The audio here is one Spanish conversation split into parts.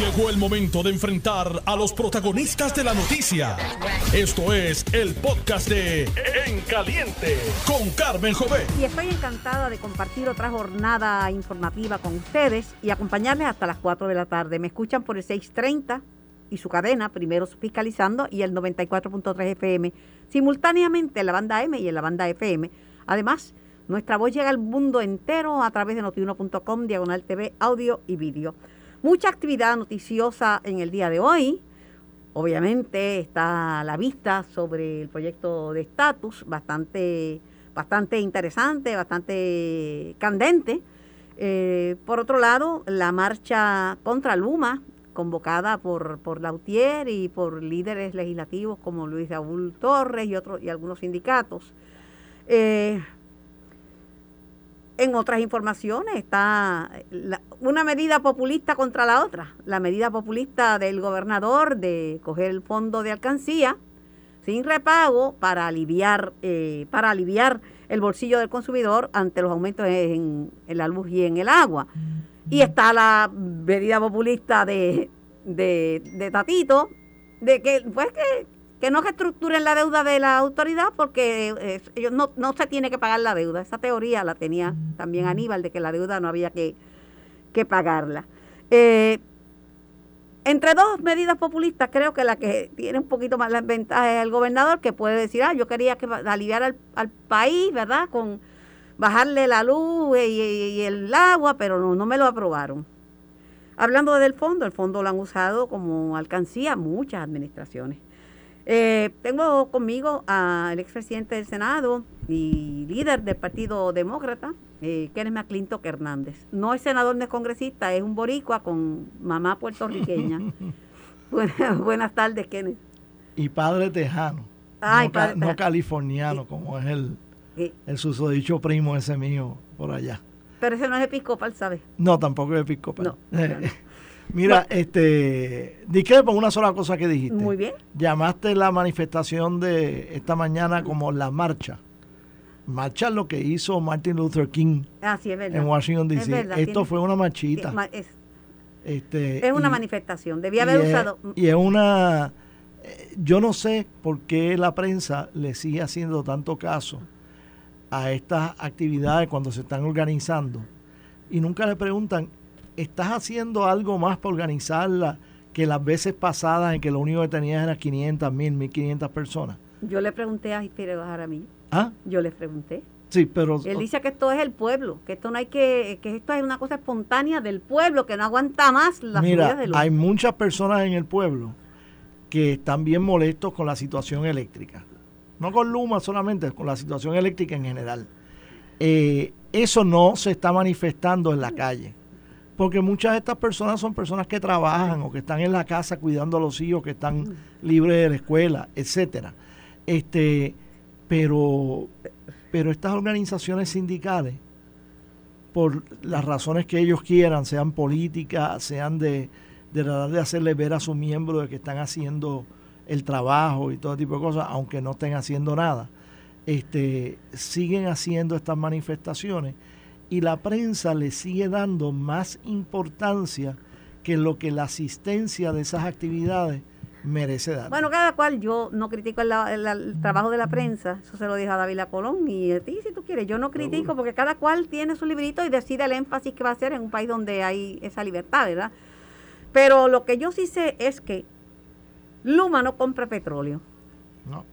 Llegó el momento de enfrentar a los protagonistas de la noticia. Esto es el podcast de En Caliente con Carmen Jové. Y estoy encantada de compartir otra jornada informativa con ustedes y acompañarles hasta las 4 de la tarde. Me escuchan por el 630 y su cadena, primero fiscalizando, y el 94.3 FM, simultáneamente en la banda M y en la banda FM. Además, nuestra voz llega al mundo entero a través de notiuno.com, diagonal TV, audio y vídeo. Mucha actividad noticiosa en el día de hoy. Obviamente está la vista sobre el proyecto de estatus, bastante, bastante interesante, bastante candente. Eh, por otro lado, la marcha contra Luma, convocada por, por Lautier y por líderes legislativos como Luis Raúl Torres y, otros, y algunos sindicatos. Eh, en otras informaciones está una medida populista contra la otra. La medida populista del gobernador de coger el fondo de alcancía sin repago para aliviar, eh, para aliviar el bolsillo del consumidor ante los aumentos en, la luz y en el agua. Y está la medida populista de, de, de Tatito, de que, pues que que no reestructuren la deuda de la autoridad porque eh, ellos no, no se tiene que pagar la deuda. Esa teoría la tenía también Aníbal de que la deuda no había que, pagarla. Eh, entre dos medidas populistas, creo que la que tiene un poquito más la ventaja es el gobernador, que puede decir, ah, yo quería que aliviar al, al país, ¿verdad? Con bajarle la luz y, el agua, pero no, no me lo aprobaron. Hablando del fondo, el fondo lo han usado como alcancía muchas administraciones. Eh, tengo conmigo al expresidente del Senado y líder del Partido Demócrata, eh, Kenneth McClintock Hernández. No es senador, no es congresista, es un boricua con mamá puertorriqueña. buenas, tardes, Kenneth. Y padre tejano, no, californiano, como es el, el susodicho primo ese mío por allá. Pero ese no es episcopal, ¿sabes? No, tampoco es episcopal. no. Mira, este, discrepo una sola cosa que dijiste. Muy bien. Llamaste la manifestación de esta mañana como la marcha. Marcha lo que hizo Martin Luther King ah, es en Washington D.C. Esto fue una marchita. Es, este, es una manifestación. Debía haber usado. y es una. Eh, yo no sé por qué la prensa le sigue haciendo tanto caso a estas actividades cuando se están organizando y nunca le preguntan ¿estás haciendo algo más para organizarla que las veces pasadas en que lo único que tenías eran 500, 1000, 1500 personas? Yo le pregunté a a mí. ¿Ah? Yo le pregunté. Sí, pero... Él dice que esto es el pueblo, que esto no hay que, que esto es una cosa espontánea del pueblo, que no aguanta más la Mira, de hay muchas personas en el pueblo que están bien molestos con la situación eléctrica. No con Luma solamente, con la situación eléctrica en general. Eh, eso no se está manifestando en la calle porque muchas de estas personas son personas que trabajan o que están en la casa cuidando a los hijos, que están libres de la escuela, etcétera. Este, pero, pero estas organizaciones sindicales, por las razones que ellos quieran, sean políticas, sean de, de tratar de hacerle ver a sus miembros de que están haciendo el trabajo y todo tipo de cosas, aunque no estén haciendo nada, este, siguen haciendo estas manifestaciones y la prensa le sigue dando más importancia que lo que la asistencia de esas actividades merece dar. Bueno, cada cual, yo no critico el, trabajo de la prensa, eso se lo dijo a David Colón y a ti si tú quieres, yo no critico porque cada cual tiene su librito y decide el énfasis que va a hacer en un país donde hay esa libertad, ¿verdad? Pero lo que yo sí sé es que Luma no compra petróleo. No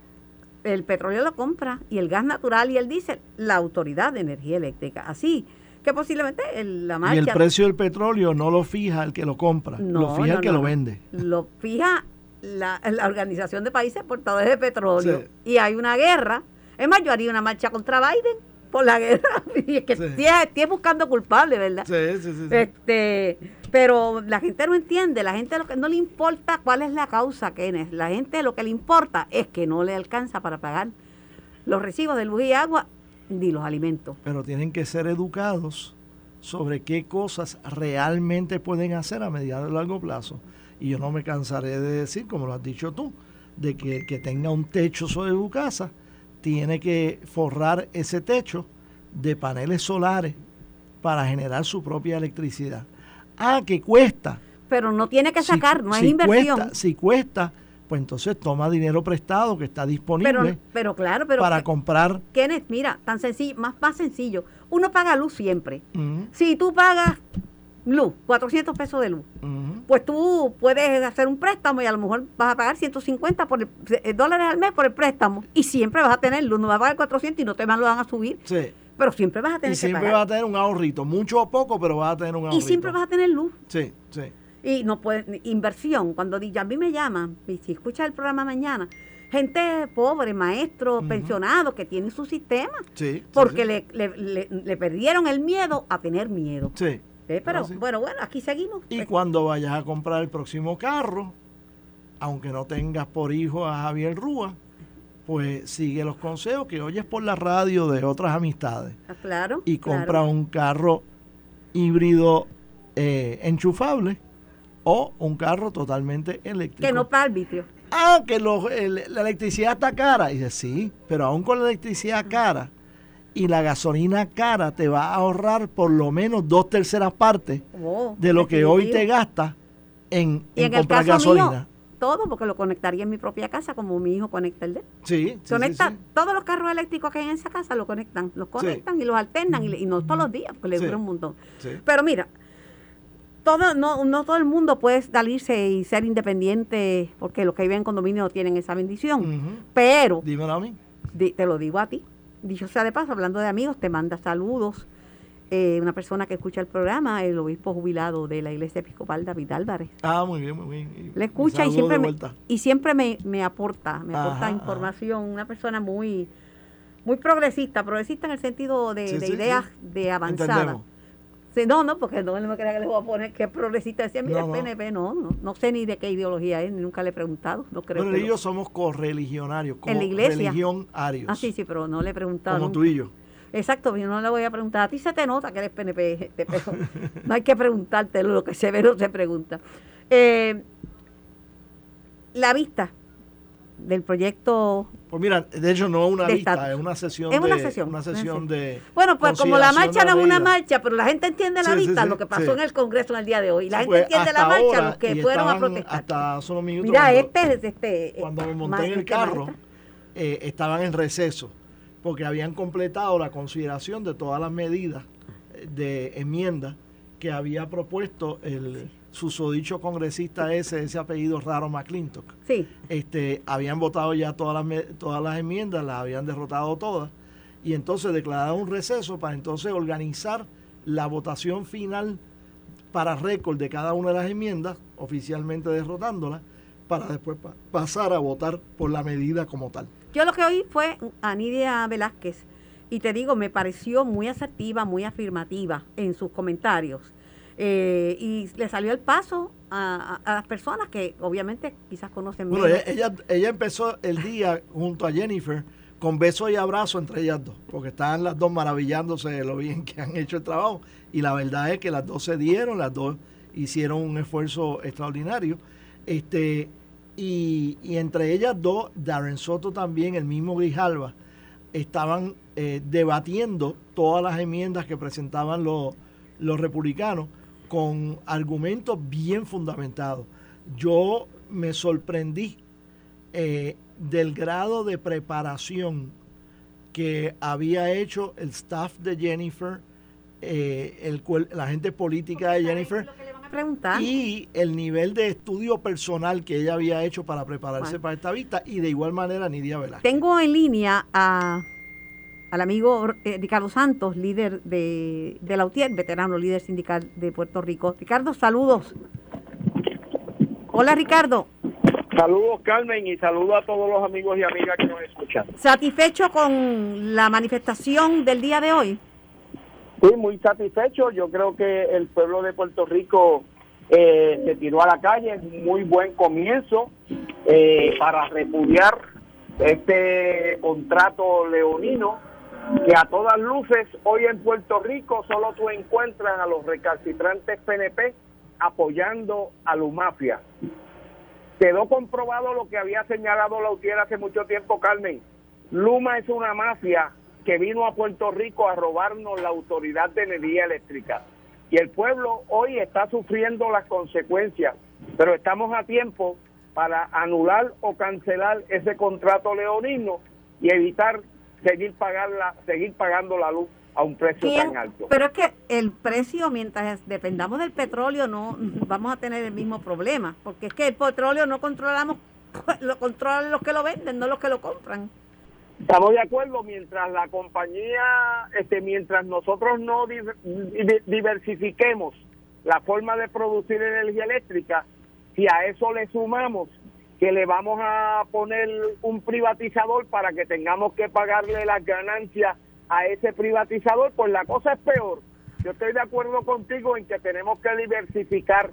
el petróleo lo compra y el gas natural y el diésel la Autoridad de Energía Eléctrica. Así que posiblemente la marcha... Y el precio del petróleo no lo fija el que lo compra, lo fija el que lo vende. Lo fija la, Organización de Países Exportadores de Petróleo. Y hay una guerra. Es más, yo haría una marcha contra Biden por la guerra. y es que sí. buscando culpable, ¿verdad? Sí, sí, sí. Este, pero la gente no entiende, la gente lo que no le importa cuál es la causa, Kenneth. La gente lo que le importa es que no le alcanza para pagar los recibos de luz y agua ni los alimentos. Pero tienen que ser educados sobre qué cosas realmente pueden hacer a mediano y largo plazo. Y yo no me cansaré de decir, como lo has dicho tú, de que que tenga un techo sobre su casa tiene que forrar ese techo de paneles solares para generar su propia electricidad. Ah, que cuesta. Pero no tiene que Si- sacar, no es si inversión. Cuesta, si cuesta, pues entonces toma dinero prestado que está disponible pero, pero claro, pero para que- comprar. Kenneth, mira, tan sencillo, más, más sencillo. Uno paga luz siempre. Si tú pagas luz, 400 pesos de luz, pues tú puedes hacer un préstamo y a lo mejor vas a pagar 150 por el- eh, dólares al mes por el préstamo y siempre vas a tener luz, no vas a pagar 400 y no te van, lo van a subir, Sí. pero siempre vas a Y tener que siempre pagar. vas a tener un ahorrito, mucho o poco, pero vas a tener un ahorrito. y siempre vas a tener luz. Sí, sí. Y no puedes, inversión, cuando a mí me llaman, y si escuchas el programa mañana, gente pobre, maestros, Ujú. pensionados que tienen su sistema, Sí, sí, porque sí. Le, le, le- le perdieron el miedo a tener miedo. Sí. ¿Eh? Pero bueno, bueno, aquí seguimos. Y Eh, cuando vayas a comprar el próximo carro, aunque no tengas por hijo a Javier Rúa, pues sigue los consejos que oyes por la radio de otras amistades ah, claro. y claro. compra un carro híbrido eh, enchufable o un carro totalmente eléctrico. Que no paga arbitrio. Ah, que los- el- la electricidad está cara. Y dice, sí, pero aún con la electricidad cara y la gasolina cara, te va a ahorrar por lo menos dos terceras partes Oh, de lo que hoy te gastas en, comprar gasolina. mío, todo, porque lo conectaría en mi propia casa, como mi hijo conecta el de sí, sí, Conecta sí. todos los carros eléctricos que hay en esa casa, lo conectan. Los conectan y los alternan, y, no todos los días, porque le dura un montón. Pero mira, todo, no, no todo el mundo puede salirse y ser independiente, porque los que viven en condominio no tienen esa bendición. Pero, Dímelo a mí. di- te lo digo a ti, dicho sea de paso, hablando de amigos, te manda saludos. eh, una persona que escucha el programa, el obispo jubilado de la Iglesia Episcopal, David Álvarez. Ah, muy bien, muy bien. Le escucha y siempre, me, y siempre me, me aporta, me aporta Ajá, información. Una persona muy muy progresista, progresista en el sentido de, Sí, de sí, ideas sí. de avanzada. Entendemos. Sí, no, no, porque no me crea que le voy a poner que es progresista. Decía, mira, No, el no. PNP, no, no, no sé ni de qué ideología es, ni nunca le he preguntado, no creo Bueno, que lo- yo somos correligionarios, como En la iglesia. religión arios. Ah, sí, sí, pero no le he preguntado. como nunca. tú y yo. Exacto, yo no le voy a preguntar. A ti se te nota que eres PNP, pero no hay que preguntártelo, lo que se ve no se pregunta. Eh, la vista del proyecto. Pues mira, de hecho no una De vista, estatus. es una sesión Es una de sesión, una una sesión de Bueno, pues como la marcha de no es una marcha, pero la gente entiende la Sí, vista, sí, lo que pasó en el Congreso en el día de hoy. La gente pues, entiende la marcha, los que fueron a protestar. Hasta unos minutos. Mira, cuando- este es este. eh, cuando me monté en el este carro, eh, estaban en receso, porque habían completado la consideración de todas las medidas eh, de enmienda que había propuesto el susodicho congresista ese, ese apellido raro McClintock. Sí, Este, habían votado ya todas las, todas las enmiendas, las habían derrotado todas, y entonces declararon un receso para entonces organizar la votación final para récord de cada una de las enmiendas, oficialmente derrotándolas, para después pa- pasar a votar por la medida como tal. Yo lo que oí fue a Nidia Velázquez y te digo, me pareció muy asertiva, muy afirmativa en sus comentarios. Eh, y le salió el paso a, a- a las personas que obviamente quizás conocen Bueno, menos. ella, ella, empezó el día junto a Jennifer con beso y abrazo entre ellas dos, porque estaban las dos maravillándose de lo bien que han hecho el trabajo. Y la verdad es que las dos se dieron, las dos hicieron un esfuerzo extraordinario. Este, y, y entre ellas dos, Darren Soto también, el mismo Grijalva, estaban eh, debatiendo todas las enmiendas que presentaban los, los republicanos con argumentos bien fundamentados. Yo me sorprendí eh, del grado de preparación que había hecho el staff de Jennifer, eh, el, la gente política de Jennifer preguntar. y el nivel de estudio personal que ella había hecho para prepararse Bueno. para esta vista y de igual manera Nidia Velázquez. Tengo en línea a, al amigo eh, Ricardo Santos, líder de, de la UTIER, veterano líder sindical de Puerto Rico. Ricardo, saludos. Hola Ricardo, Saludos Carmen y saludos a todos los amigos y amigas que nos escuchan. ¿satisfecho con la manifestación del día de hoy? Sí, muy satisfecho. Yo creo que el pueblo de Puerto Rico eh, se tiró a la calle, es un muy buen comienzo eh, para repudiar este contrato leonino que a todas luces hoy en Puerto Rico solo tú encuentras a los recalcitrantes PNP apoyando a Lumafia. Quedó comprobado lo que había señalado Lautier hace mucho tiempo, Carmen. Luma es una mafia que vino a Puerto Rico a robarnos la autoridad de energía eléctrica. y el pueblo hoy está sufriendo las consecuencias, pero estamos a tiempo para anular o cancelar ese contrato leonino y evitar seguir pagarla, seguir pagando la luz a un precio tan alto. Pero es que el precio, mientras dependamos del petróleo, no vamos a tener el mismo problema, porque es que el petróleo no controlamos, lo controlan los que lo venden, no los que lo compran. Estamos de acuerdo, mientras la compañía, este, mientras nosotros no diversifiquemos la forma de producir energía eléctrica, si a eso le sumamos que le vamos a poner un privatizador para que tengamos que pagarle las ganancias a ese privatizador, pues la cosa es peor. Yo estoy de acuerdo contigo en que tenemos que diversificar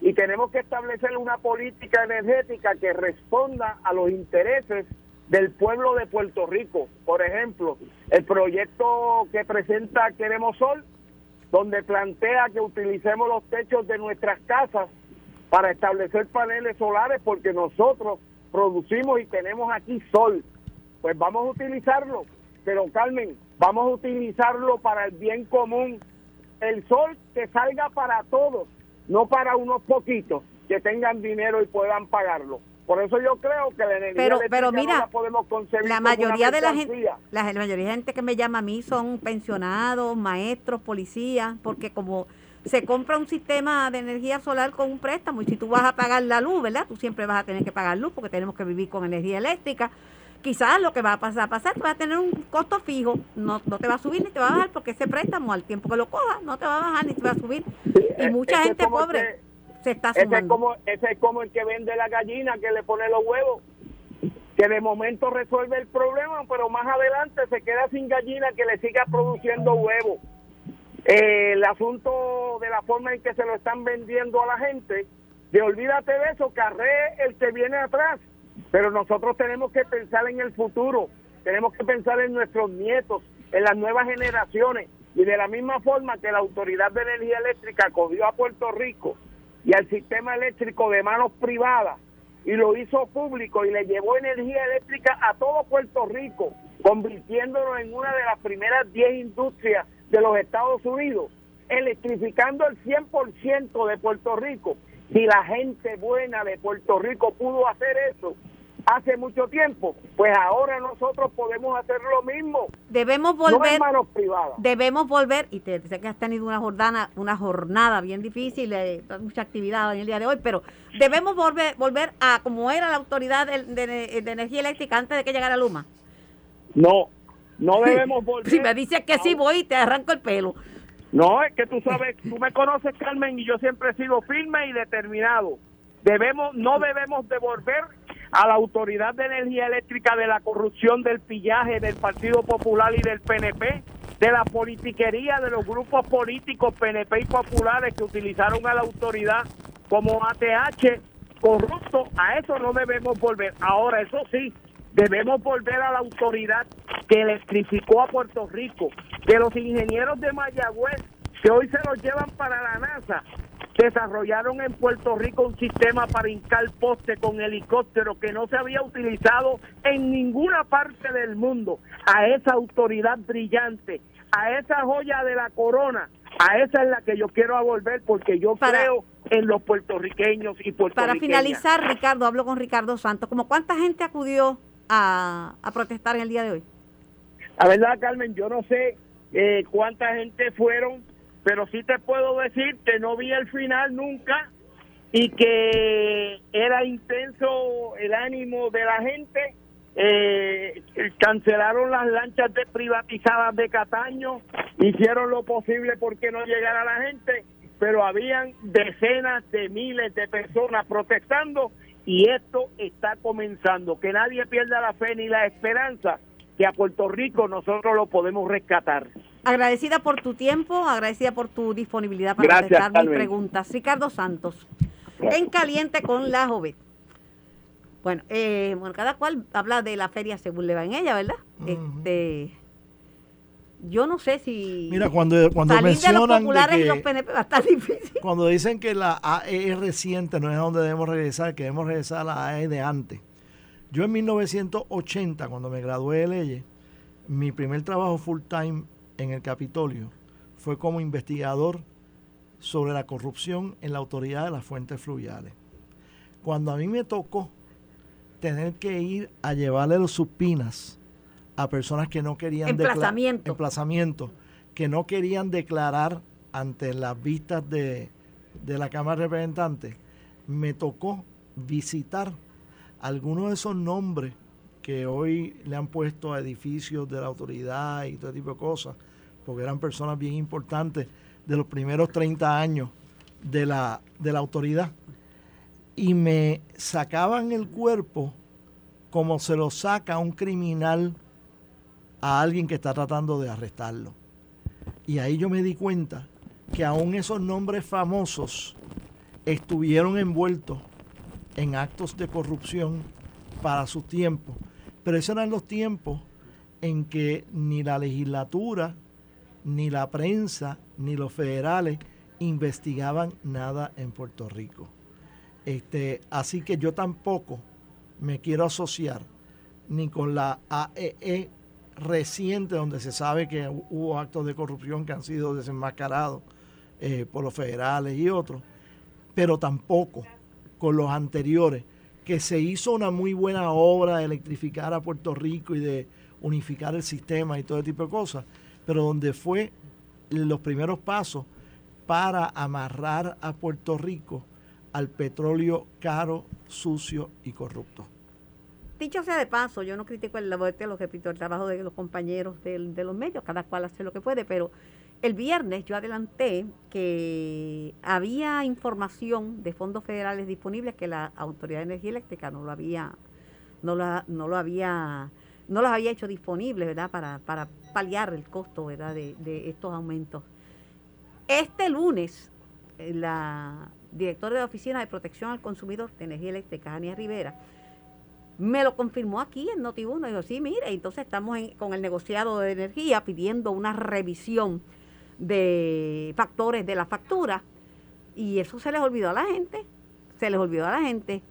y tenemos que establecer una política energética que responda a los intereses del pueblo de Puerto Rico. Por ejemplo, el proyecto que presenta Queremos Sol, donde plantea que utilicemos los techos de nuestras casas para establecer paneles solares porque nosotros producimos y tenemos aquí sol. Pues vamos a utilizarlo, pero Carmen, vamos a utilizarlo para el bien común. El sol que salga para todos, no para unos poquitos que tengan dinero y puedan pagarlo. Por eso yo creo que la energía pero, pero mira, la podemos concebir la mayoría de la gente, la, la mayoría de gente que me llama a mí son pensionados, maestros, policías, porque como se compra un sistema de energía solar con un préstamo y si tú vas a pagar la luz, ¿verdad? Tú siempre vas a tener que pagar luz porque tenemos que vivir con energía eléctrica. Quizás lo que va a pasar, a pasar, vas a tener un costo fijo, no, no te va a subir ni te va a bajar porque ese préstamo al tiempo que lo cojas no te va a bajar ni te va a subir. Y mucha gente pobre se está sumando. Ese es, como, ese es como el que vende la gallina que le pone los huevos que de momento resuelve el problema, pero más adelante se queda sin gallina que le siga produciendo huevos. El asunto de la forma en que se lo están vendiendo a la gente, de olvídate de eso, carré el que viene atrás, pero nosotros tenemos que pensar en el futuro, tenemos que pensar en nuestros nietos, en las nuevas generaciones, y de la misma forma que la Autoridad de Energía Eléctrica cogió a Puerto Rico y al sistema eléctrico de manos privadas y lo hizo público y le llevó energía eléctrica a todo Puerto Rico, convirtiéndolo en una de las primeras 10 industrias de los Estados Unidos, electrificando el 100% de Puerto Rico. Si la gente buena de Puerto Rico pudo hacer eso hace mucho tiempo, pues ahora nosotros podemos hacer lo mismo. Debemos volver. Debemos volver, y te sé que has tenido una jornada, una jornada bien difícil, eh, mucha actividad en el día de hoy, pero debemos volver, volver a como era la autoridad de, de energía eléctrica antes de que llegara Luma. No, no debemos volver. Si me dices que sí voy, te arranco el pelo. No, es que tú sabes, tú me conoces, Carmen, y yo siempre he sido firme y determinado. Debemos, no debemos devolver a la Autoridad de Energía Eléctrica de la corrupción, del pillaje del Partido Popular y del PNP, de la politiquería de los grupos políticos PNP y populares que utilizaron a la autoridad como ATH corrupto. A eso no debemos volver. Ahora, eso sí, Debemos volver a la autoridad que electrificó a Puerto Rico, que los ingenieros de Mayagüez, que hoy se los llevan para la NASA, desarrollaron en Puerto Rico un sistema para hincar poste con helicóptero que no se había utilizado en ninguna parte del mundo. A esa autoridad brillante, a esa joya de la corona, a esa es la que yo quiero volver porque yo creo en los puertorriqueños y puertorriqueñas. Para finalizar, Ricardo, hablo con Ricardo Santos, como cuánta gente acudió a, protestar en el día de hoy? La verdad, Carmen, yo no sé eh, cuánta gente fueron, pero sí te puedo decir que no vi el final nunca y que era intenso el ánimo de la gente. Eh, cancelaron las lanchas de privatizadas de Cataño, hicieron lo posible porque no llegara la gente, pero habían decenas de miles de personas protestando y esto está comenzando. Que nadie pierda la fe ni la esperanza que a Puerto Rico nosotros lo podemos rescatar. Agradecida por tu tiempo, agradecida por tu disponibilidad para contestar mis preguntas. Ricardo Santos, en caliente con la joven. Bueno, eh, bueno, cada cual habla de la feria según le va en ella, ¿verdad? Este yo no sé si Mira, cuando, cuando mencionan los populares y los PNP va a estar difícil. Cuando dicen que la AE es reciente, no es a donde debemos regresar, que debemos regresar a la AE de antes. Yo en 1980, cuando me gradué de leyes, mi primer trabajo full time en el Capitolio fue como investigador sobre la corrupción en la autoridad de las fuentes fluviales. Cuando a mí me tocó tener que ir a llevarle los supinas a personas que no querían emplazamiento. emplazamiento, que no querían declarar ante las vistas de, de la Cámara de Representantes, me tocó visitar algunos de esos nombres que hoy le han puesto a edificios de la autoridad y todo tipo de cosas, porque eran personas bien importantes de los primeros 30 años de la, de la autoridad. Y me sacaban el cuerpo como se lo saca un criminal a alguien que está tratando de arrestarlo. Y ahí yo me di cuenta que aún esos nombres famosos estuvieron envueltos en actos de corrupción para su tiempo. Pero esos eran los tiempos en que ni la legislatura, ni la prensa, ni los federales investigaban nada en Puerto Rico. Este, así que yo tampoco me quiero asociar ni con la AEE e reciente, donde se sabe que hubo actos de corrupción que han sido desenmascarados eh, por los federales y otros, pero tampoco con los anteriores, que se hizo una muy buena obra de electrificar a Puerto Rico y de unificar el sistema y todo tipo de cosas, pero donde fue los primeros pasos para amarrar a Puerto Rico al petróleo caro, sucio y corrupto. Dicho sea de paso, yo no critico el, repito, el trabajo de los compañeros de, los medios, cada cual hace lo que puede, pero el viernes yo adelanté que había información de fondos federales disponibles que la Autoridad de Energía Eléctrica no lo había, no no lo había, no los había hecho disponibles, ¿verdad? Para, para paliar el costo, ¿verdad? De, de estos aumentos. Este lunes, eh, la directora de la Oficina de Protección al Consumidor de Energía Eléctrica, Ania Rivera, me lo confirmó aquí en Notibuno. Dijo, sí, mire, entonces estamos con el negociado de energía pidiendo una revisión de factores de la factura. Y eso se les olvidó a la gente, se les olvidó a la gente.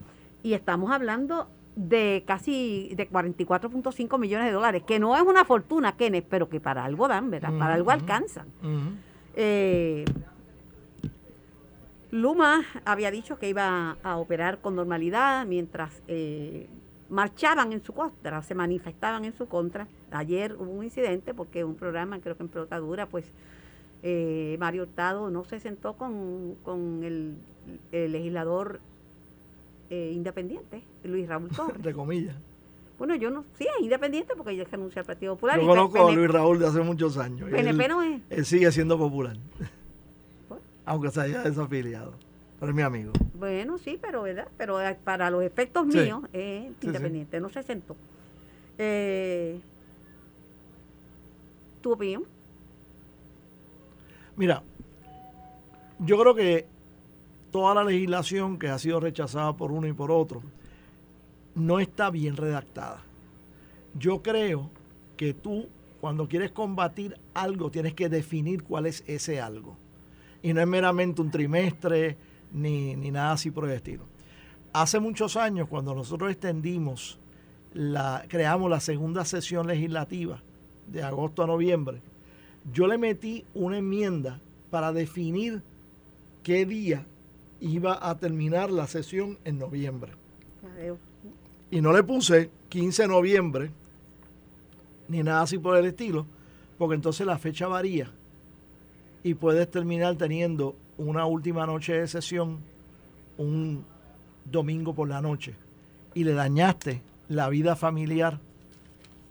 Y estamos hablando de casi de 44.5 millones de dólares, que no es una fortuna, Kenneth, pero que para algo dan, ¿verdad? Para algo alcanzan. Eh, Luma había dicho que iba a operar con normalidad mientras eh, marchaban en su contra, se manifestaban en su contra. Ayer hubo un incidente porque un programa, creo que en Protadura, pues eh, Mario Hurtado no se sentó con, el, legislador eh, independiente, Luis Raúl Torres. De comillas. Bueno, yo no, sí, es independiente porque ella renuncia al Partido Popular. Yo conozco a Luis Raúl de hace muchos años. PNP no es. Él sigue siendo popular. Aunque se haya desafiliado. Pero es mi amigo. Bueno, sí, pero ¿verdad? Pero eh, para los efectos míos es independiente, no se sentó. Eh, ¿Tu opinión? Mira, yo creo que toda la legislación que ha sido rechazada por uno y por otro no está bien redactada. Yo creo que tú, cuando quieres combatir algo, tienes que definir cuál es ese algo. Y no es meramente un trimestre, ni, nada así por el estilo. Hace muchos años, cuando nosotros extendimos, la, creamos la segunda sesión legislativa de agosto a noviembre, yo le metí una enmienda para definir qué día iba a terminar la sesión en noviembre. Y no le puse 15 de noviembre, ni nada así por el estilo, porque entonces la fecha varía y puedes terminar teniendo una última noche de sesión un domingo por la noche y le dañaste la vida familiar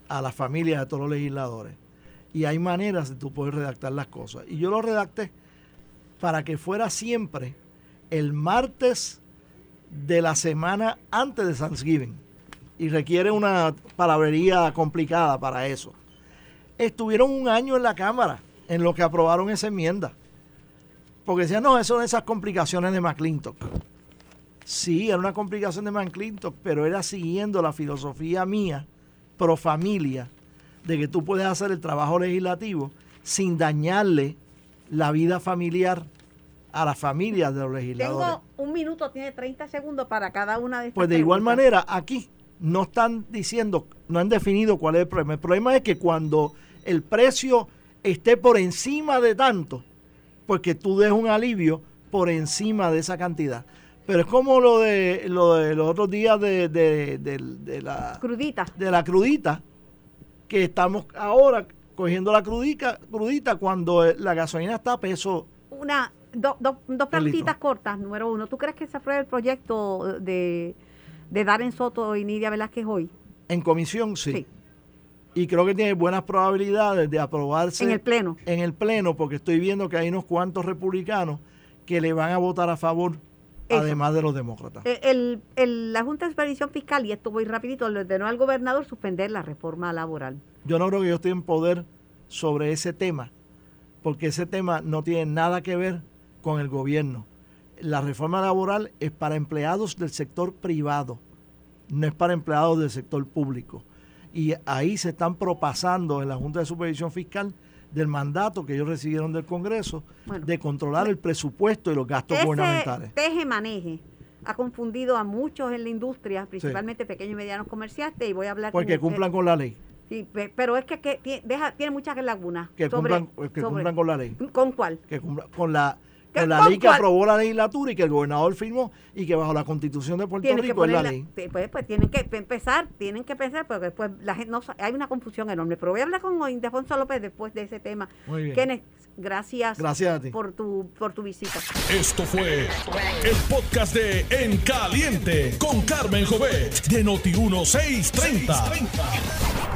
a la familia de todos los legisladores. Y hay maneras de tú poder redactar las cosas. Y yo lo redacté para que fuera siempre el martes de la semana antes de Thanksgiving. Y requiere una palabrería complicada para eso. Estuvieron un año en la Cámara en lo que aprobaron esa enmienda. Porque decían, no, eso son esas complicaciones de McClintock. Sí, era una complicación de McClintock, pero era siguiendo la filosofía mía, pro familia, de que tú puedes hacer el trabajo legislativo sin dañarle la vida familiar a las familias de los legisladores. Tengo un minuto, tiene 30 segundos para cada una de estas Pues de igual manera, aquí no están diciendo, no han definido cuál es el problema. El problema es que cuando el precio esté por encima de tanto, porque tú des un alivio por encima de esa cantidad. Pero es como lo de, lo de los otros días de, de- de- la, Crudita. de la crudita, que estamos ahora cogiendo la crudita, crudita cuando eh, la gasolina está a peso. Una, do- do- dos litro. cortas. Número uno, ¿tú crees que se apruebe el proyecto de, de Darren Soto y Nidia Velázquez hoy? En comisión, sí. Sí. Y creo que tiene buenas probabilidades de aprobarse En el Pleno. en el Pleno, porque estoy viendo que hay unos cuantos republicanos que le van a votar a favor, Eso. además de los demócratas. Eh, El, el- la Junta de Supervisión Fiscal, y esto voy rapidito, le ordenó al gobernador suspender la reforma laboral. Yo no creo que yo esté en poder sobre ese tema, porque ese tema no tiene nada que ver con el gobierno. La reforma laboral es para empleados del sector privado, no es para empleados del sector público. Y ahí se están propasando en la Junta de Supervisión Fiscal del mandato que ellos recibieron del Congreso Bueno. de controlar el presupuesto y los gastos Ese gubernamentales. teje-maneje ha confundido a muchos en la industria, principalmente pequeños y medianos comerciantes, y voy a hablar con Porque usted. cumplan con la ley, Sí, pero es que, que tie- deja, tiene muchas lagunas. que sobre- cumplan, que sobre- cumplan con la ley. ¿Con cuál? que cumpla con la, ¿Qué- con la ley que aprobó la legislatura y que el gobernador firmó y que bajo la constitución de Puerto Rico es la ley. pues, pues tienen que pe- empezar, tienen que pensar, porque después la gente no, hay una confusión enorme. Pero voy a hablar con Ildefonso López después de ese tema. Muy bien. Kenneth, gracias, Gracias a ti. por tu por tu visita. Esto fue el podcast de En Caliente con Carmen Jovet de Noti1630.